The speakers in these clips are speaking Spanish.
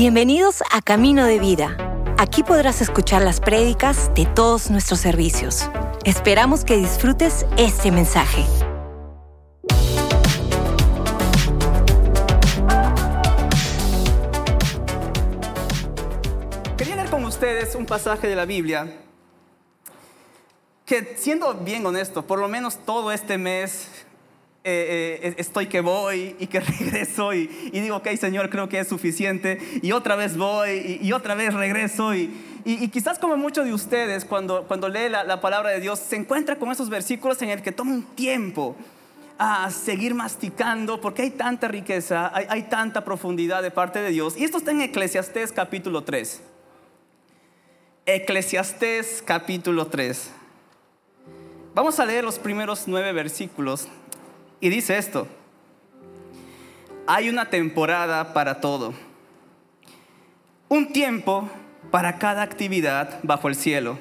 Bienvenidos a Camino de Vida. Aquí podrás escuchar las prédicas de todos nuestros servicios. Esperamos que disfrutes este mensaje. Quería leer con ustedes un pasaje de la Biblia que, siendo bien honesto, por lo menos todo este mes eh, eh, estoy que voy y que regreso y, digo, ok Señor, creo que es suficiente y otra vez voy y, otra vez regreso y, y, quizás como muchos de ustedes cuando, cuando lee la, palabra de Dios se encuentra con esos versículos en el que toma un tiempo a seguir masticando porque hay tanta riqueza, hay, hay tanta profundidad de parte de Dios y esto está en Eclesiastés capítulo 3. Eclesiastés capítulo 3. Vamos a leer los primeros nueve versículos y dice esto, hay una temporada para todo, un tiempo para cada actividad bajo el cielo,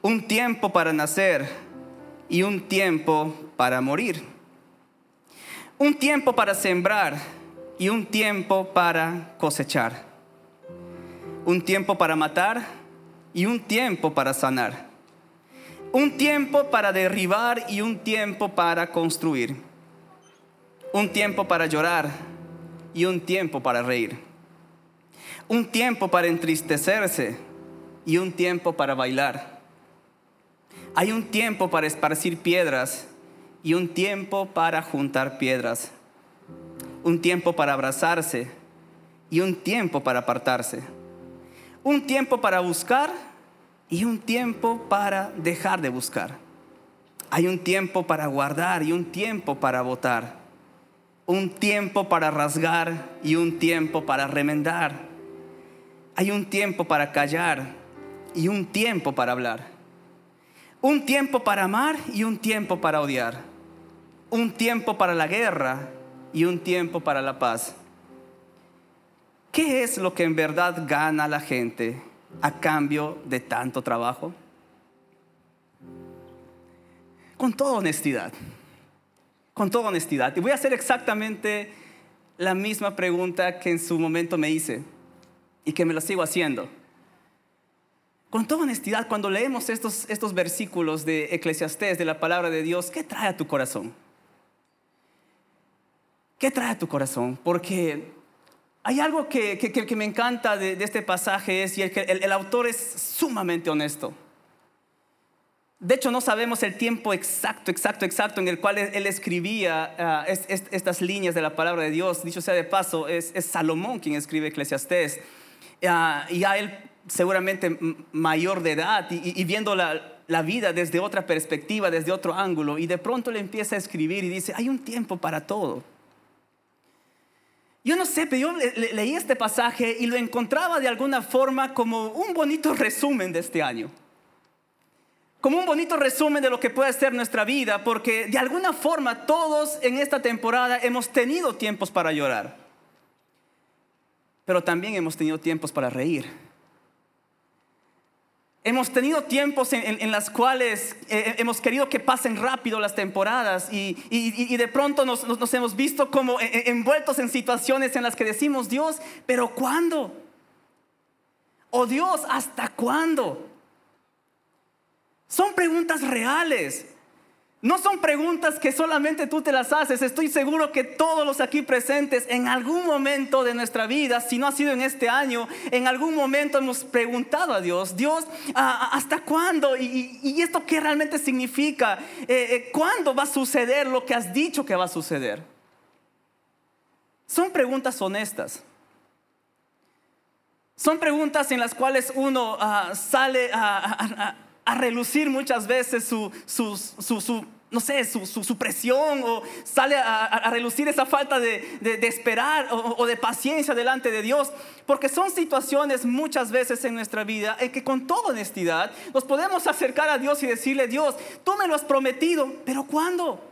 un tiempo para nacer y un tiempo para morir, un tiempo para sembrar y un tiempo para cosechar, un tiempo para matar y un tiempo para sanar un tiempo para derribar y un tiempo para construir. Un tiempo para llorar y un tiempo para reír. Un tiempo para entristecerse y un tiempo para bailar. Hay un tiempo para esparcir piedras y un tiempo para juntar piedras. Un tiempo para abrazarse y un tiempo para apartarse. Un tiempo para buscar y un tiempo para dejar de buscar. Hay un tiempo para guardar y un tiempo para votar. Un tiempo para rasgar y un tiempo para remendar. Hay un tiempo para callar y un tiempo para hablar. Un tiempo para amar y un tiempo para odiar. Un tiempo para la guerra y un tiempo para la paz. ¿Qué es lo que en verdad gana la gente a cambio de tanto trabajo? Con toda honestidad, con toda honestidad. Y voy a hacer exactamente la misma pregunta que en su momento me hice y que me la sigo haciendo. Con toda honestidad, cuando leemos estos, estos versículos de Eclesiastés, de la palabra de Dios, ¿qué trae a tu corazón? ¿Qué trae a tu corazón? Porque hay algo que, me encanta de, este pasaje es y el, el, autor es sumamente honesto. De hecho, no sabemos el tiempo exacto, exacto, exacto en el cual él, escribía ah, estas líneas de la palabra de Dios. Dicho sea de paso, es, Salomón quien escribe Eclesiastés. Uh, y a él seguramente mayor de edad y, viendo la, la, vida desde otra perspectiva, desde otro ángulo. Y de pronto le empieza a escribir y dice, hay un tiempo para todo. Yo no sé, pero yo leí este pasaje y lo encontraba de alguna forma como un bonito resumen de este año. Como un bonito resumen de lo que puede ser nuestra vida, porque de alguna forma todos en esta temporada hemos tenido tiempos para llorar, pero también hemos tenido tiempos para reír. Hemos tenido tiempos en, en, las cuales eh, eh, hemos querido que pasen rápido las temporadas y, de pronto nos, nos, hemos visto como eh, envueltos en situaciones en las que decimos, Dios, pero ¿cuándo? O oh, Dios, ¿hasta cuándo? Son preguntas reales. No son preguntas que solamente tú te las haces. Estoy seguro que todos los aquí presentes en algún momento de nuestra vida, si no ha sido en este año, en algún momento hemos preguntado a Dios, Dios, ¿hasta cuándo? ¿Y, esto qué realmente significa? Eh, eh, ¿Cuándo va a suceder lo que has dicho que va a suceder? Son preguntas honestas. Son preguntas en las cuales uno ah, sale a a relucir muchas veces su, su, no sé, su, presión o sale a, relucir esa falta de, esperar o, de paciencia delante de Dios, porque son situaciones muchas veces en nuestra vida en que con toda honestidad nos podemos acercar a Dios y decirle, Dios, tú me lo has prometido, pero ¿cuándo?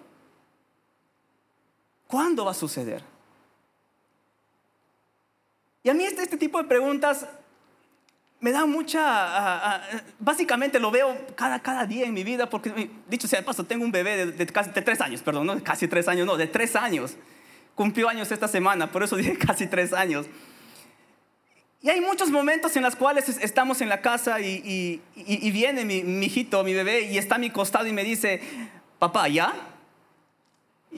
¿Cuándo va a suceder? Y a mí este, este tipo de preguntas me da mucha, ah, ah, básicamente lo veo cada, cada día en mi vida, porque dicho sea de paso, tengo un bebé de, casi tres años, perdón, no casi tres años, no, de tres años. Cumplió años esta semana, por eso dije casi tres años. Y hay muchos momentos en los cuales estamos en la casa y, viene mi, mi, hijito, mi bebé, y está a mi costado y me dice, papá, ¿ya?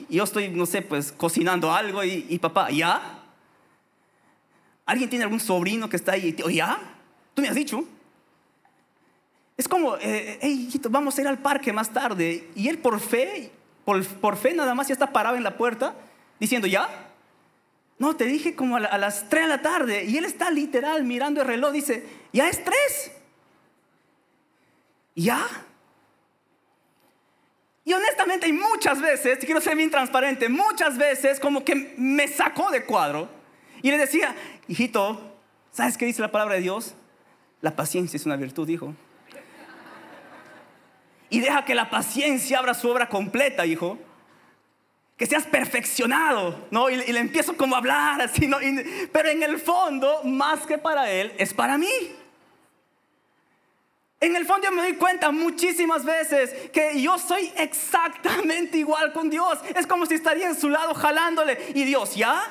Y yo estoy, no sé, pues cocinando algo y, papá, ¿ya? ¿Alguien tiene algún sobrino que está ahí? ¿Ya? ¿Tú me has dicho? Es como, eh, hey, hijito, vamos a ir al parque más tarde. Y él por fe, por, por fe nada más ya está parado en la puerta diciendo, ¿ya? No, te dije como a, las 3 de la tarde. Y él está literal mirando el reloj. Dice, ya es 3. ¿Ya? Y honestamente, y muchas veces, quiero ser bien transparente, muchas veces como que me sacó de cuadro. Y le decía, hijito, ¿sabes qué dice la palabra de Dios? La paciencia es una virtud, hijo. Y deja que la paciencia abra su obra completa, hijo que seas perfeccionado, ¿no? Y, le empiezo como a hablar así, ¿no? pero en el fondo, más que para él, es para mí. En el fondo yo me doy cuenta muchísimas veces que yo soy exactamente igual con Dios. Es como si estaría en su lado jalándole. Y Dios, ¿ya?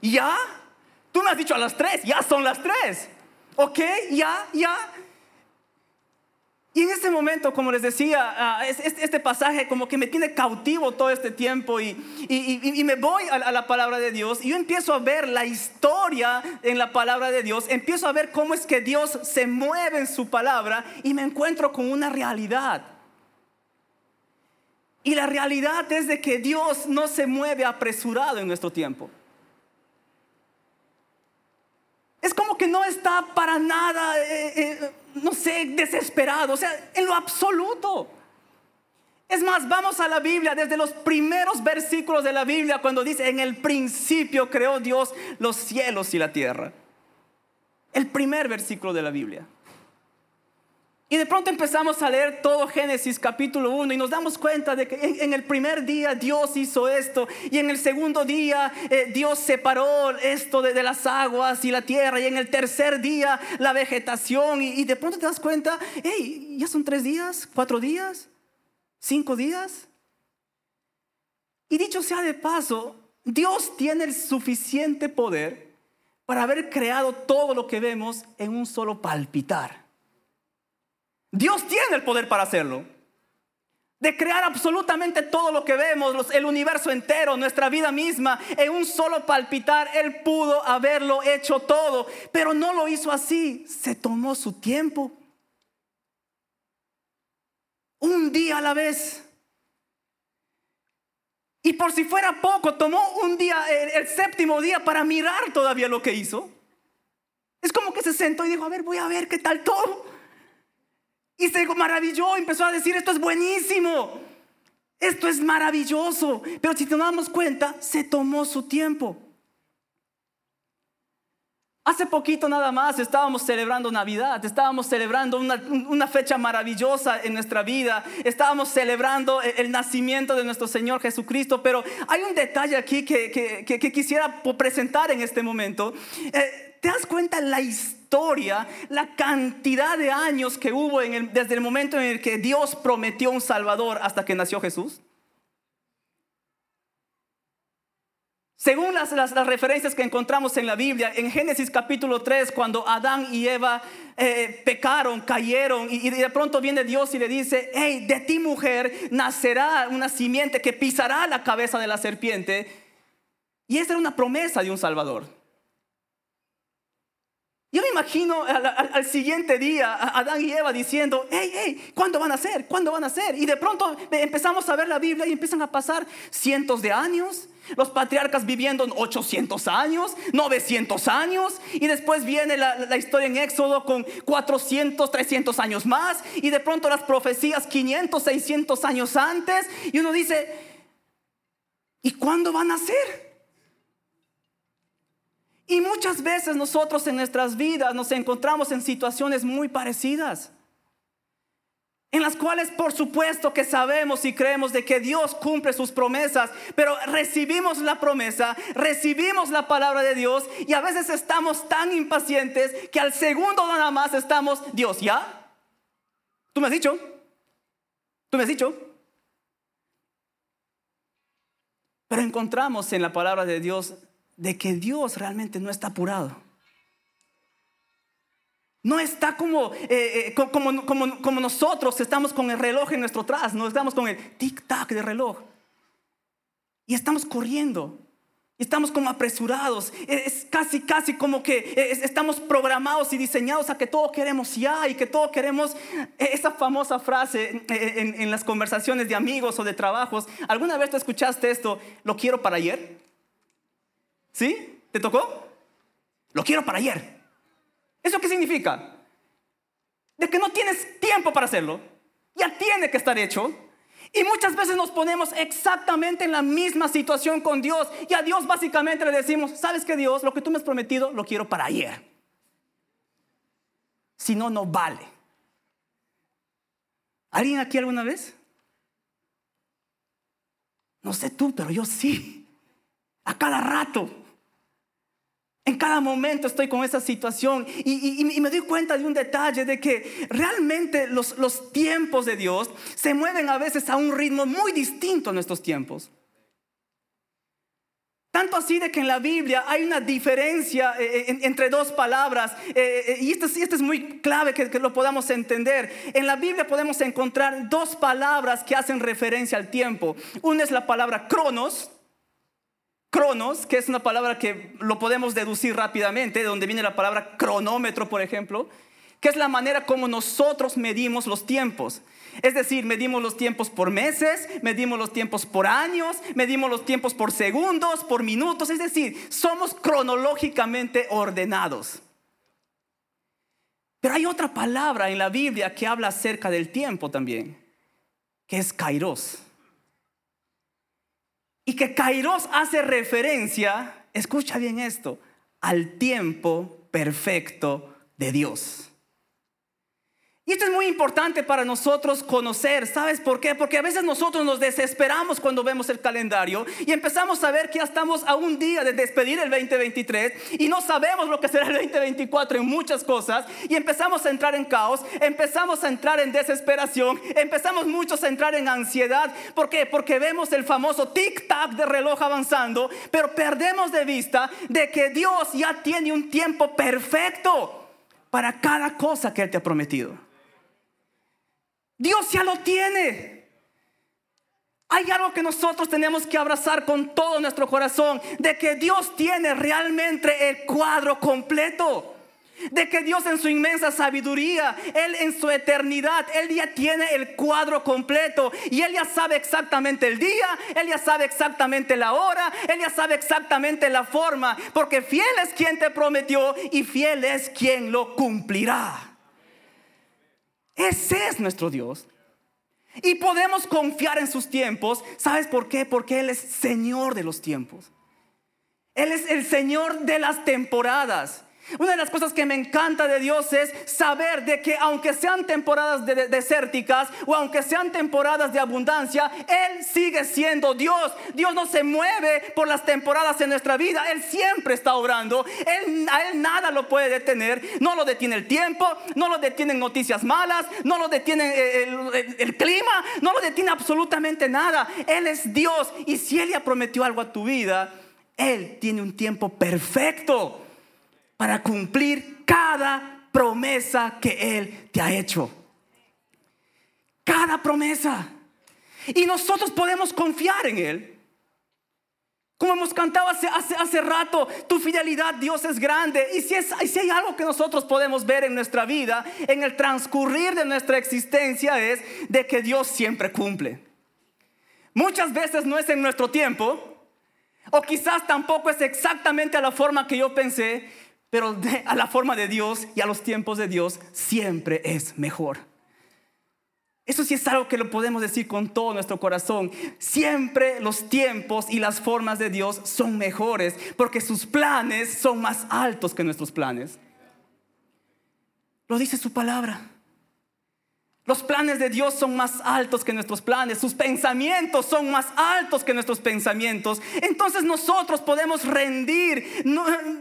¿Ya? Tú me has dicho a las tres, ya son las tres. ¿Ok? ¿Ya? ¿Ya? Y en este momento, como les decía, ah, este pasaje como que me tiene cautivo todo este tiempo y, me voy a la palabra de Dios y yo empiezo a ver la historia en la palabra de Dios, empiezo a ver cómo es que Dios se mueve en su palabra y me encuentro con una realidad. Y la realidad es de que Dios no se mueve apresurado en nuestro tiempo. Es como que no está para nada, eh, eh, no sé, desesperado, o sea, en lo absoluto. Es más, vamos a la Biblia, desde los primeros versículos de la Biblia, cuando dice, en el principio creó Dios los cielos y la tierra. El primer versículo de la Biblia. Y de pronto empezamos a leer todo Génesis capítulo 1 y nos damos cuenta de que en, el primer día Dios hizo esto y en el segundo día eh, Dios separó esto de, las aguas y la tierra y en el tercer día la vegetación y, y de pronto te das cuenta, hey, ya son tres días, cuatro días, cinco días. Y dicho sea de paso, Dios tiene el suficiente poder para haber creado todo lo que vemos en un solo palpitar. Dios tiene el poder para hacerlo. De crear absolutamente todo lo que vemos, el universo entero, nuestra vida misma, en un solo palpitar. Él pudo haberlo hecho todo, pero no lo hizo así. Se tomó su tiempo. Un día a la vez. Y por si fuera poco, tomó un día, el, séptimo día, para mirar todavía lo que hizo. Es como que se sentó y dijo, a ver, voy a ver qué tal todo. Y se maravilló, empezó a decir, esto es buenísimo, esto es maravilloso. Pero si nos damos cuenta, se tomó su tiempo. Hace poquito nada más estábamos celebrando Navidad, estábamos celebrando una, fecha maravillosa en nuestra vida, estábamos celebrando el, nacimiento de nuestro Señor Jesucristo, pero hay un detalle aquí que, quisiera presentar en este momento. Eh, ¿Te das cuenta la historia? La cantidad de años que hubo desde el momento en el que Dios prometió un Salvador hasta que nació Jesús? Según las, referencias que encontramos en la Biblia, en Génesis capítulo 3, cuando Adán y Eva eh, pecaron, cayeron, y, de pronto viene Dios y le dice, hey, de ti mujer nacerá una simiente que pisará la cabeza de la serpiente. Y esa era una promesa de un Salvador. Yo me imagino al, siguiente día a Adán y Eva diciendo, hey, hey, ¿cuándo van a ser? ¿Cuándo van a ser? Y de pronto empezamos a ver la Biblia y empiezan a pasar cientos de años, los patriarcas viviendo 800 años, 900 años, y después viene la, la, historia en Éxodo con 400, 300 años más, y de pronto las profecías 500, 600 años antes, y uno dice, ¿y cuándo van a ser? Y muchas veces nosotros en nuestras vidas nos encontramos en situaciones muy parecidas, en las cuales por supuesto que sabemos y creemos de que Dios cumple sus promesas, pero recibimos la promesa, recibimos la palabra de Dios y a veces estamos tan impacientes que al segundo nada más estamos, Dios, ¿ya? ¿Tú me has dicho? ¿Tú me has dicho? Pero encontramos en la palabra de Dios de que Dios realmente no está apurado. No está como, eh, eh, como, como, como, nosotros estamos con el reloj en nuestro tras, no estamos con el tic-tac de reloj. Y estamos corriendo. Estamos como apresurados. Es casi, casi como que estamos programados y diseñados a que todo queremos ya y que todo queremos. E, esa famosa frase en, en las conversaciones de amigos o de trabajos. ¿Alguna vez te escuchaste esto? Lo quiero para ayer. ¿Sí? ¿Te tocó? Lo quiero para ayer. ¿Eso qué significa? De que no tienes tiempo para hacerlo. Ya tiene que estar hecho. Y muchas veces nos ponemos exactamente en la misma situación con Dios. Y a Dios básicamente le decimos, ¿sabes qué Dios? Lo que tú me has prometido lo quiero para ayer. Si no, no vale. ¿Alguien aquí alguna vez? No sé tú, pero yo sí. A cada rato. En cada momento estoy con esa situación y, me doy cuenta de un detalle de que realmente los, tiempos de Dios se mueven a veces a un ritmo muy distinto a nuestros tiempos. Tanto así de que en la Biblia hay una diferencia eh, eh, entre dos palabras eh, y esto, esto, es muy clave que lo podamos entender. En la Biblia podemos encontrar dos palabras que hacen referencia al tiempo. Una es la palabra cronos, Cronos, que es una palabra que lo podemos deducir rápidamente, de donde viene la palabra cronómetro, por ejemplo, que es la manera como nosotros medimos los tiempos. Es decir, medimos los tiempos por meses, medimos los tiempos por años, medimos los tiempos por segundos, por minutos, es decir, somos cronológicamente ordenados. Pero hay otra palabra en la Biblia que habla acerca del tiempo también, que es kairos. Y que Kairos hace referencia, escucha bien esto, al tiempo perfecto de Dios. Y esto es muy importante para nosotros conocer. ¿Sabes por qué? Porque a veces nosotros nos desesperamos cuando vemos el calendario y empezamos a ver que ya estamos a un día de despedir el 2023 y no sabemos lo que será el 2024 en muchas cosas y empezamos a entrar en caos, empezamos a entrar en desesperación, empezamos muchos a entrar en ansiedad. ¿Por qué? Porque vemos el famoso tic-tac de reloj avanzando, pero perdemos de vista de que Dios ya tiene un tiempo perfecto para cada cosa que Él te ha prometido. Dios ya lo tiene. Hay algo que nosotros tenemos que abrazar con todo nuestro corazón, de que Dios tiene realmente el cuadro completo. De que Dios en su inmensa sabiduría, Él en su eternidad, Él ya tiene el cuadro completo y Él ya sabe exactamente el día, Él ya sabe exactamente la hora, Él ya sabe exactamente la forma, porque fiel es quien te prometió y fiel es quien lo cumplirá. Ese es nuestro Dios. Y podemos confiar en sus tiempos. ¿Sabes por qué? Porque Él es Señor de los tiempos. Él es el Señor de las temporadas. Una de las cosas que me encanta de Dios es saber de que aunque sean temporadas desérticas o aunque sean temporadas de abundancia, Él sigue siendo Dios. Dios no se mueve por las temporadas en nuestra vida. Él siempre está obrando. Él, a Él nada lo puede detener. No lo detiene el tiempo, no lo detienen noticias malas, no lo detiene eh, el, clima, no lo detiene absolutamente nada. Él es Dios y si Él ya prometió algo a tu vida, Él tiene un tiempo perfecto para cumplir cada promesa que Él te ha hecho. Cada promesa. Y nosotros podemos confiar en Él. Como hemos cantado hace, hace, rato, tu fidelidad, Dios es grande. Y si, es, si hay algo que nosotros podemos ver en nuestra vida, en el transcurrir de nuestra existencia, es de que Dios siempre cumple. Muchas veces no es en nuestro tiempo, o quizás tampoco es exactamente a la forma que yo pensé, pero a la forma de Dios y a los tiempos de Dios siempre es mejor. Eso sí es algo que lo podemos decir con todo nuestro corazón. Siempre los tiempos y las formas de Dios son mejores porque sus planes son más altos que nuestros planes. Lo dice su palabra. Los planes de Dios son más altos que nuestros planes, sus pensamientos son más altos que nuestros pensamientos. Entonces nosotros podemos rendir,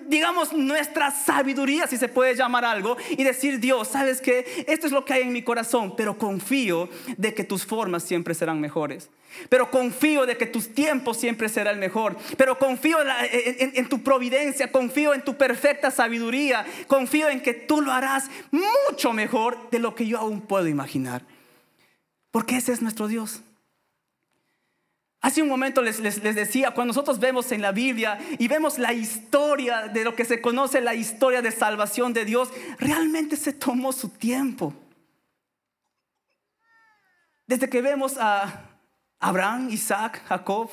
digamos, nuestra sabiduría, si se puede llamar algo, y decir, Dios, ¿sabes qué? Esto es lo que hay en mi corazón, pero confío de que tus formas siempre serán mejores. Pero confío de que tus tiempos siempre será el mejor. Pero confío en, tu providencia, confío en tu perfecta sabiduría, confío en que tú lo harás mucho mejor de lo que yo aún puedo imaginar. Porque ese es nuestro Dios. Hace un momento les, les, decía, cuando nosotros vemos en la Biblia y vemos la historia de lo que se conoce la historia de salvación de Dios, realmente se tomó su tiempo. Desde que vemos a Abraham, Isaac, Jacob,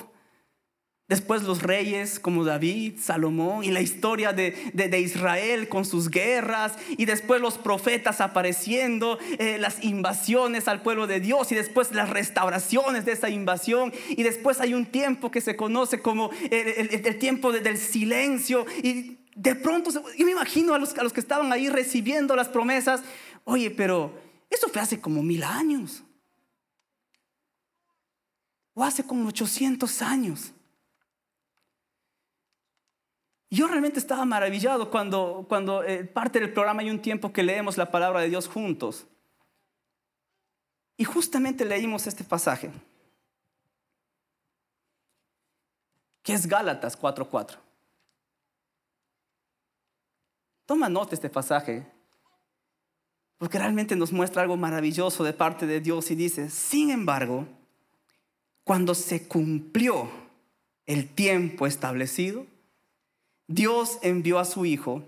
después los reyes como David, Salomón y la historia de, Israel con sus guerras y después los profetas apareciendo, eh, las invasiones al pueblo de Dios y después las restauraciones de esa invasión y después hay un tiempo que se conoce como el, tiempo del silencio y de pronto yo me imagino a los, a los que estaban ahí recibiendo las promesas, oye, pero eso fue hace como mil años o hace como 800 años. Yo realmente estaba maravillado cuando, cuando eh, parte del programa hay un tiempo que leemos la palabra de Dios juntos. Y justamente leímos este pasaje, que es Gálatas 4:4. Toma nota este pasaje, porque realmente nos muestra algo maravilloso de parte de Dios y dice, sin embargo, cuando se cumplió el tiempo establecido, Dios envió a su Hijo,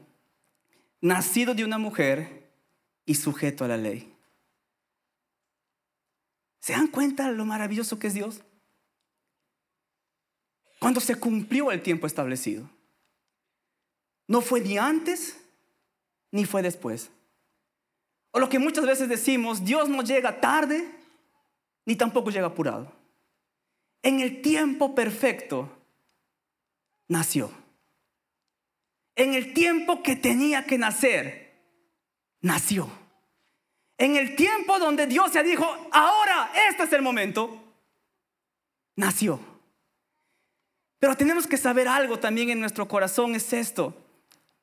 nacido de una mujer y sujeto a la ley. ¿Se dan cuenta lo maravilloso que es Dios? Cuando se cumplió el tiempo establecido. No fue ni antes ni fue después. O lo que muchas veces decimos, Dios no llega tarde ni tampoco llega apurado en el tiempo perfecto nació. En el tiempo que tenía que nacer, nació. En el tiempo donde Dios se dijo, ahora este es el momento, nació. Pero tenemos que saber algo también en nuestro corazón, es esto.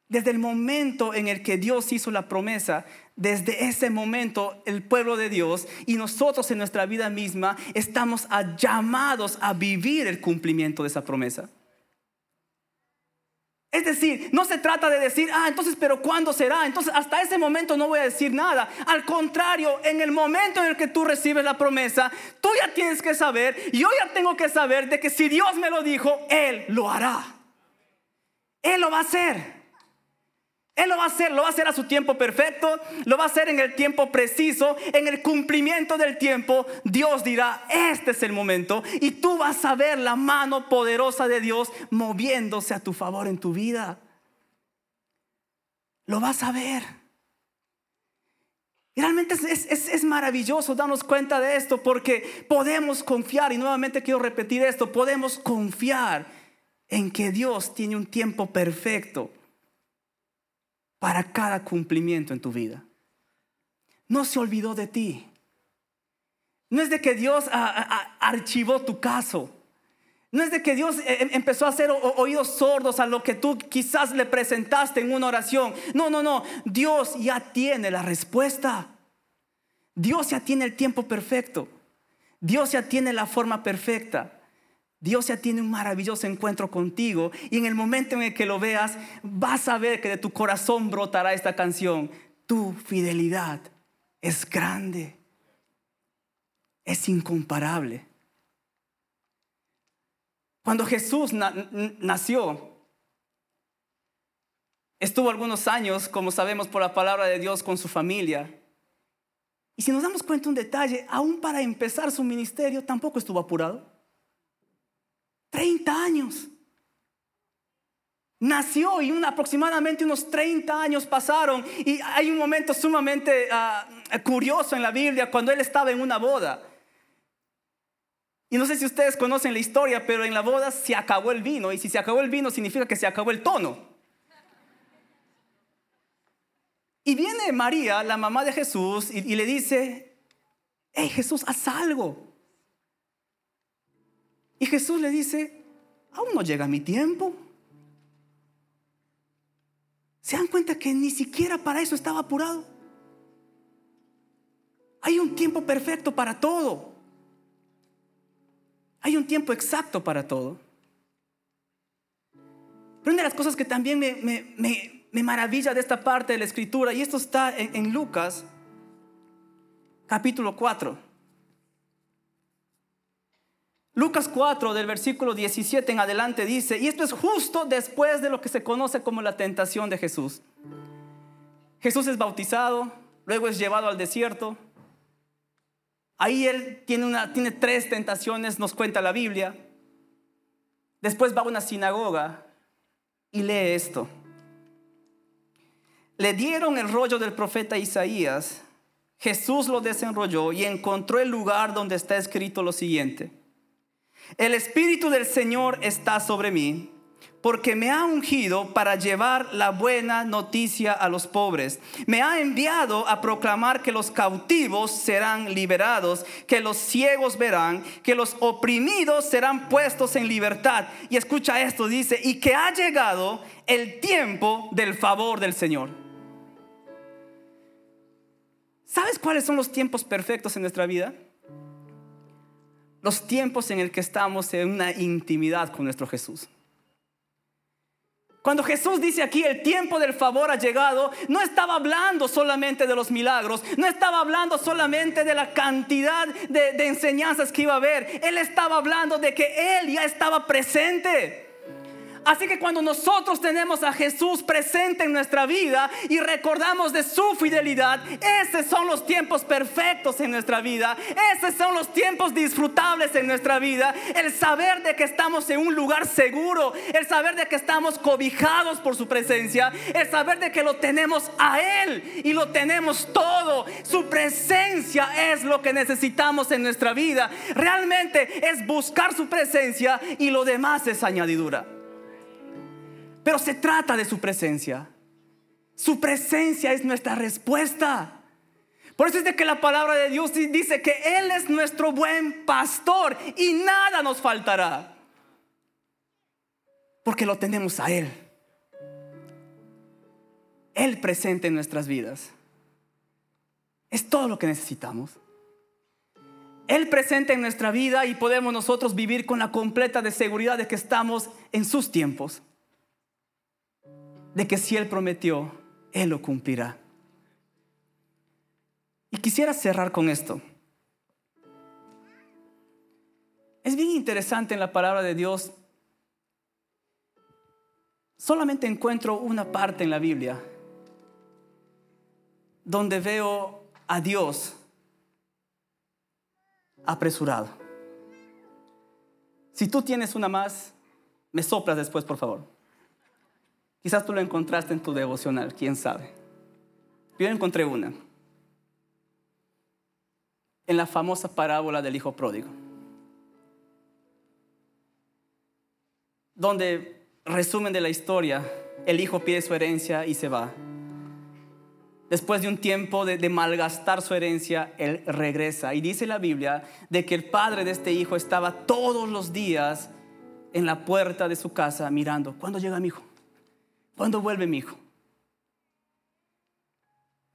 Desde el momento en el que Dios hizo la promesa, desde ese momento el pueblo de Dios y nosotros en nuestra vida misma estamos llamados a vivir el cumplimiento de esa promesa. Es decir, no se trata de decir, ah, entonces, pero ¿cuándo será? Entonces, hasta ese momento no voy a decir nada. Al contrario, en el momento en el que tú recibes la promesa, tú ya tienes que saber, yo ya tengo que saber de que si Dios me lo dijo, Él lo hará. Él lo va a hacer. Él lo va a hacer, lo va a hacer a su tiempo perfecto, lo va a hacer en el tiempo preciso, en el cumplimiento del tiempo. Dios dirá, este es el momento y tú vas a ver la mano poderosa de Dios moviéndose a tu favor en tu vida. Lo vas a ver. Y realmente es, es, maravilloso darnos cuenta de esto porque podemos confiar, y nuevamente quiero repetir esto, podemos confiar en que Dios tiene un tiempo perfecto para cada cumplimiento en tu vida. No se olvidó de ti. No es de que Dios archivó tu caso. No es de que Dios eh, em, empezó a hacer oídos sordos a lo que tú quizás le presentaste en una oración. No, no, no. Dios ya tiene la respuesta. Dios ya tiene el tiempo perfecto. Dios ya tiene la forma perfecta. Dios ya tiene un maravilloso encuentro contigo y en el momento en el que lo veas vas a ver que de tu corazón brotará esta canción. Tu fidelidad es grande, es incomparable. Cuando Jesús nació, estuvo algunos años, como sabemos por la palabra de Dios, con su familia. Y si nos damos cuenta un detalle, aún para empezar su ministerio tampoco estuvo apurado. 30 años. Nació y aproximadamente unos 30 años pasaron y hay un momento sumamente ah, curioso en la Biblia cuando él estaba en una boda. Y no sé si ustedes conocen la historia, pero en la boda se acabó el vino y si se acabó el vino significa que se acabó el tono. Y viene María, la mamá de Jesús, y le dice, hey Jesús, haz algo. Y Jesús le dice, aún no llega mi tiempo. ¿Se dan cuenta que ni siquiera para eso estaba apurado? Hay un tiempo perfecto para todo. Hay un tiempo exacto para todo. Pero una de las cosas que también me, maravilla de esta parte de la escritura, y esto está en, en Lucas, capítulo 4. Lucas 4 del versículo 17 en adelante dice, y esto es justo después de lo que se conoce como la tentación de Jesús. Jesús es bautizado, luego es llevado al desierto. Ahí él tiene, una, tiene tres tentaciones, nos cuenta la Biblia. Después va a una sinagoga y lee esto. Le dieron el rollo del profeta Isaías. Jesús lo desenrolló y encontró el lugar donde está escrito lo siguiente. El Espíritu del Señor está sobre mí, porque me ha ungido para llevar la buena noticia a los pobres. Me ha enviado a proclamar que los cautivos serán liberados, que los ciegos verán, que los oprimidos serán puestos en libertad. Y escucha esto, dice, y que ha llegado el tiempo del favor del Señor. ¿Sabes cuáles son los tiempos perfectos en nuestra vida? Los tiempos en el que estamos en una intimidad con nuestro Jesús. Cuando Jesús dice aquí el tiempo del favor ha llegado, no estaba hablando solamente de los milagros, no estaba hablando solamente de la cantidad de, de enseñanzas que iba a haber, Él estaba hablando de que Él ya estaba presente. Así que cuando nosotros tenemos a Jesús presente en nuestra vida y recordamos de su fidelidad, esos son los tiempos perfectos en nuestra vida, esos son los tiempos disfrutables en nuestra vida, el saber de que estamos en un lugar seguro, el saber de que estamos cobijados por su presencia, el saber de que lo tenemos a Él y lo tenemos todo. Su presencia es lo que necesitamos en nuestra vida. Realmente es buscar su presencia y lo demás es añadidura. Pero se trata de su presencia. Su presencia es nuestra respuesta. Por eso es de que la palabra de Dios dice que Él es nuestro buen pastor y nada nos faltará. Porque lo tenemos a Él. Él presente en nuestras vidas. Es todo lo que necesitamos. Él presente en nuestra vida y podemos nosotros vivir con la completa de seguridad de que estamos en sus tiempos de que si Él prometió, Él lo cumplirá. Y quisiera cerrar con esto. Es bien interesante en la palabra de Dios. Solamente encuentro una parte en la Biblia donde veo a Dios apresurado. Si tú tienes una más, me soplas después, por favor. Quizás tú lo encontraste en tu devocional, quién sabe. Yo encontré una. En la famosa parábola del hijo pródigo. Donde, resumen de la historia, el hijo pide su herencia y se va. Después de un tiempo de, de, malgastar su herencia, él regresa. Y dice la Biblia de que el padre de este hijo estaba todos los días en la puerta de su casa mirando, ¿cuándo llega mi hijo? ¿Cuándo vuelve mi hijo?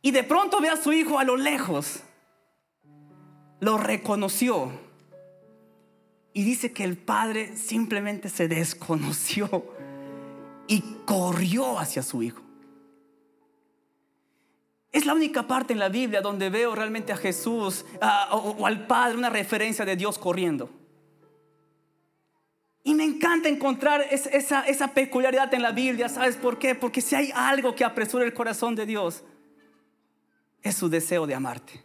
Y de pronto ve a su hijo a lo lejos. Lo reconoció. Y dice que el padre simplemente se desconoció y corrió hacia su hijo. Es la única parte en la Biblia donde veo realmente a Jesús o al Padre, una referencia de Dios corriendo. Y me encanta encontrar esa, esa, peculiaridad en la Biblia. ¿Sabes por qué? Porque si hay algo que apresura el corazón de Dios, es su deseo de amarte.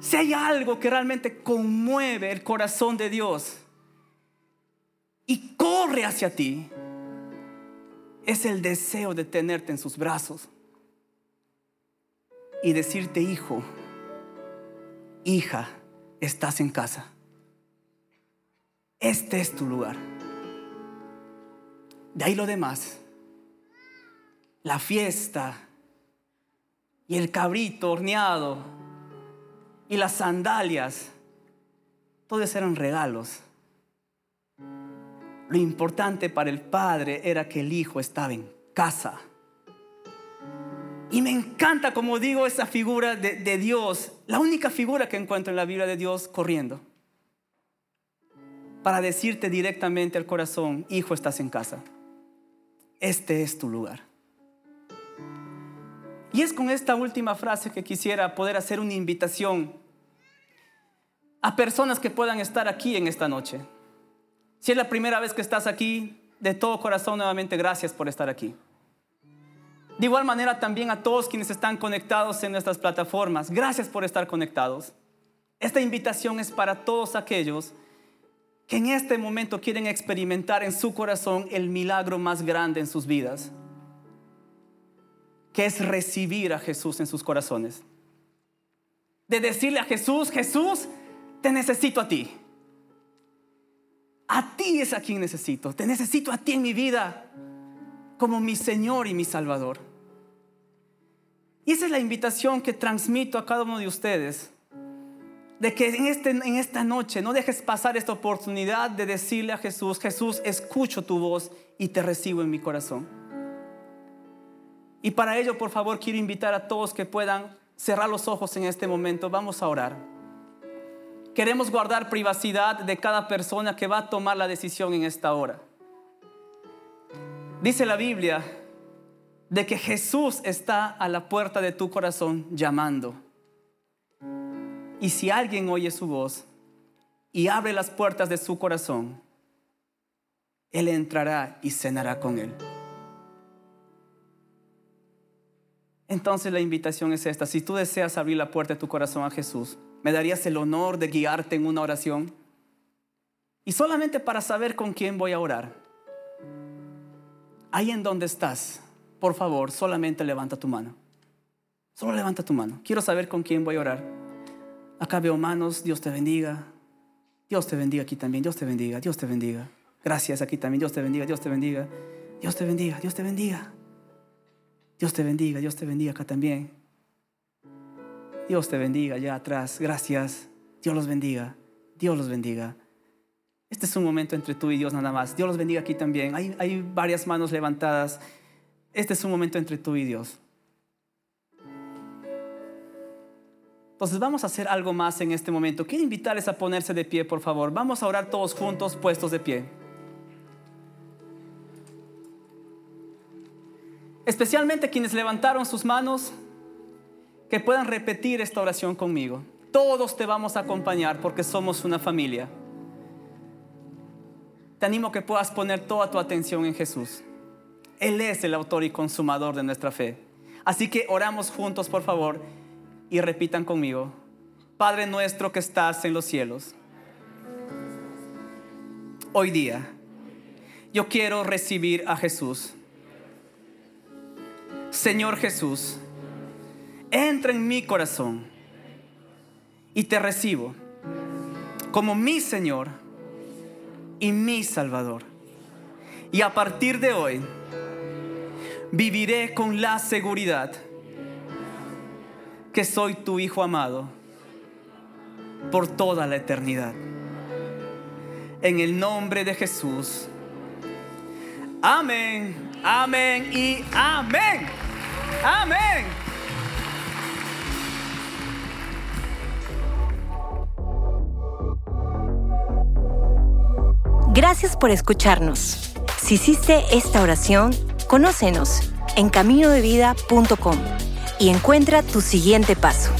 Si hay algo que realmente conmueve el corazón de Dios y corre hacia ti, es el deseo de tenerte en sus brazos y decirte, hijo, hija, estás en casa. Este es tu lugar. De ahí lo demás. La fiesta y el cabrito horneado y las sandalias, todos eran regalos. Lo importante para el padre era que el hijo estaba en casa. Y me encanta, como digo, esa figura de, de, Dios, la única figura que encuentro en la Biblia de Dios corriendo, para decirte directamente al corazón, hijo, estás en casa. Este es tu lugar. Y es con esta última frase que quisiera poder hacer una invitación a personas que puedan estar aquí en esta noche. Si es la primera vez que estás aquí, de todo corazón nuevamente gracias por estar aquí. De igual manera también a todos quienes están conectados en nuestras plataformas, gracias por estar conectados. Esta invitación es para todos aquellos que en este momento quieren experimentar en su corazón el milagro más grande en sus vidas, que es recibir a Jesús en sus corazones. De decirle a Jesús, Jesús, te necesito a ti. A ti es a quien necesito. Te necesito a ti en mi vida como mi Señor y mi Salvador. Y esa es la invitación que transmito a cada uno de ustedes. De que en, este, en esta noche no dejes pasar esta oportunidad de decirle a Jesús, Jesús, escucho tu voz y te recibo en mi corazón. Y para ello, por favor, quiero invitar a todos que puedan cerrar los ojos en este momento. Vamos a orar. Queremos guardar privacidad de cada persona que va a tomar la decisión en esta hora. Dice la Biblia de que Jesús está a la puerta de tu corazón llamando. Y si alguien oye su voz y abre las puertas de su corazón, Él entrará y cenará con Él. Entonces la invitación es esta. Si tú deseas abrir la puerta de tu corazón a Jesús, ¿me darías el honor de guiarte en una oración? Y solamente para saber con quién voy a orar. Ahí en donde estás, por favor, solamente levanta tu mano. Solo levanta tu mano. Quiero saber con quién voy a orar. Acá veo manos, Dios te bendiga. Dios te bendiga aquí también, Dios te bendiga, Dios te bendiga. Gracias aquí también, Dios te bendiga, Dios te bendiga. Dios te bendiga, Dios te bendiga. Dios te bendiga, Dios te bendiga acá también. Dios te bendiga allá atrás. Gracias. Dios los bendiga. Dios los bendiga. Este es un momento entre tú y Dios nada más. Dios los bendiga aquí también. Hay, hay varias manos levantadas. Este es un momento entre tú y Dios. Entonces vamos a hacer algo más en este momento. Quiero invitarles a ponerse de pie, por favor. Vamos a orar todos juntos, puestos de pie. especialmente quienes levantaron sus manos, que puedan repetir esta oración conmigo. Todos te vamos a acompañar porque somos una familia. Te animo que puedas poner toda tu atención en Jesús. Él es el autor y consumador de nuestra fe. Así que oramos juntos, por favor, y repitan conmigo. Padre nuestro que estás en los cielos, hoy día yo quiero recibir a Jesús Señor Jesús, entra en mi corazón y te recibo como mi Señor y mi Salvador. Y a partir de hoy viviré con la seguridad que soy tu Hijo amado por toda la eternidad. En el nombre de Jesús. Amén, amén y amén. Amén. Gracias por escucharnos. Si hiciste esta oración, conócenos en caminodevida.com y encuentra tu siguiente paso.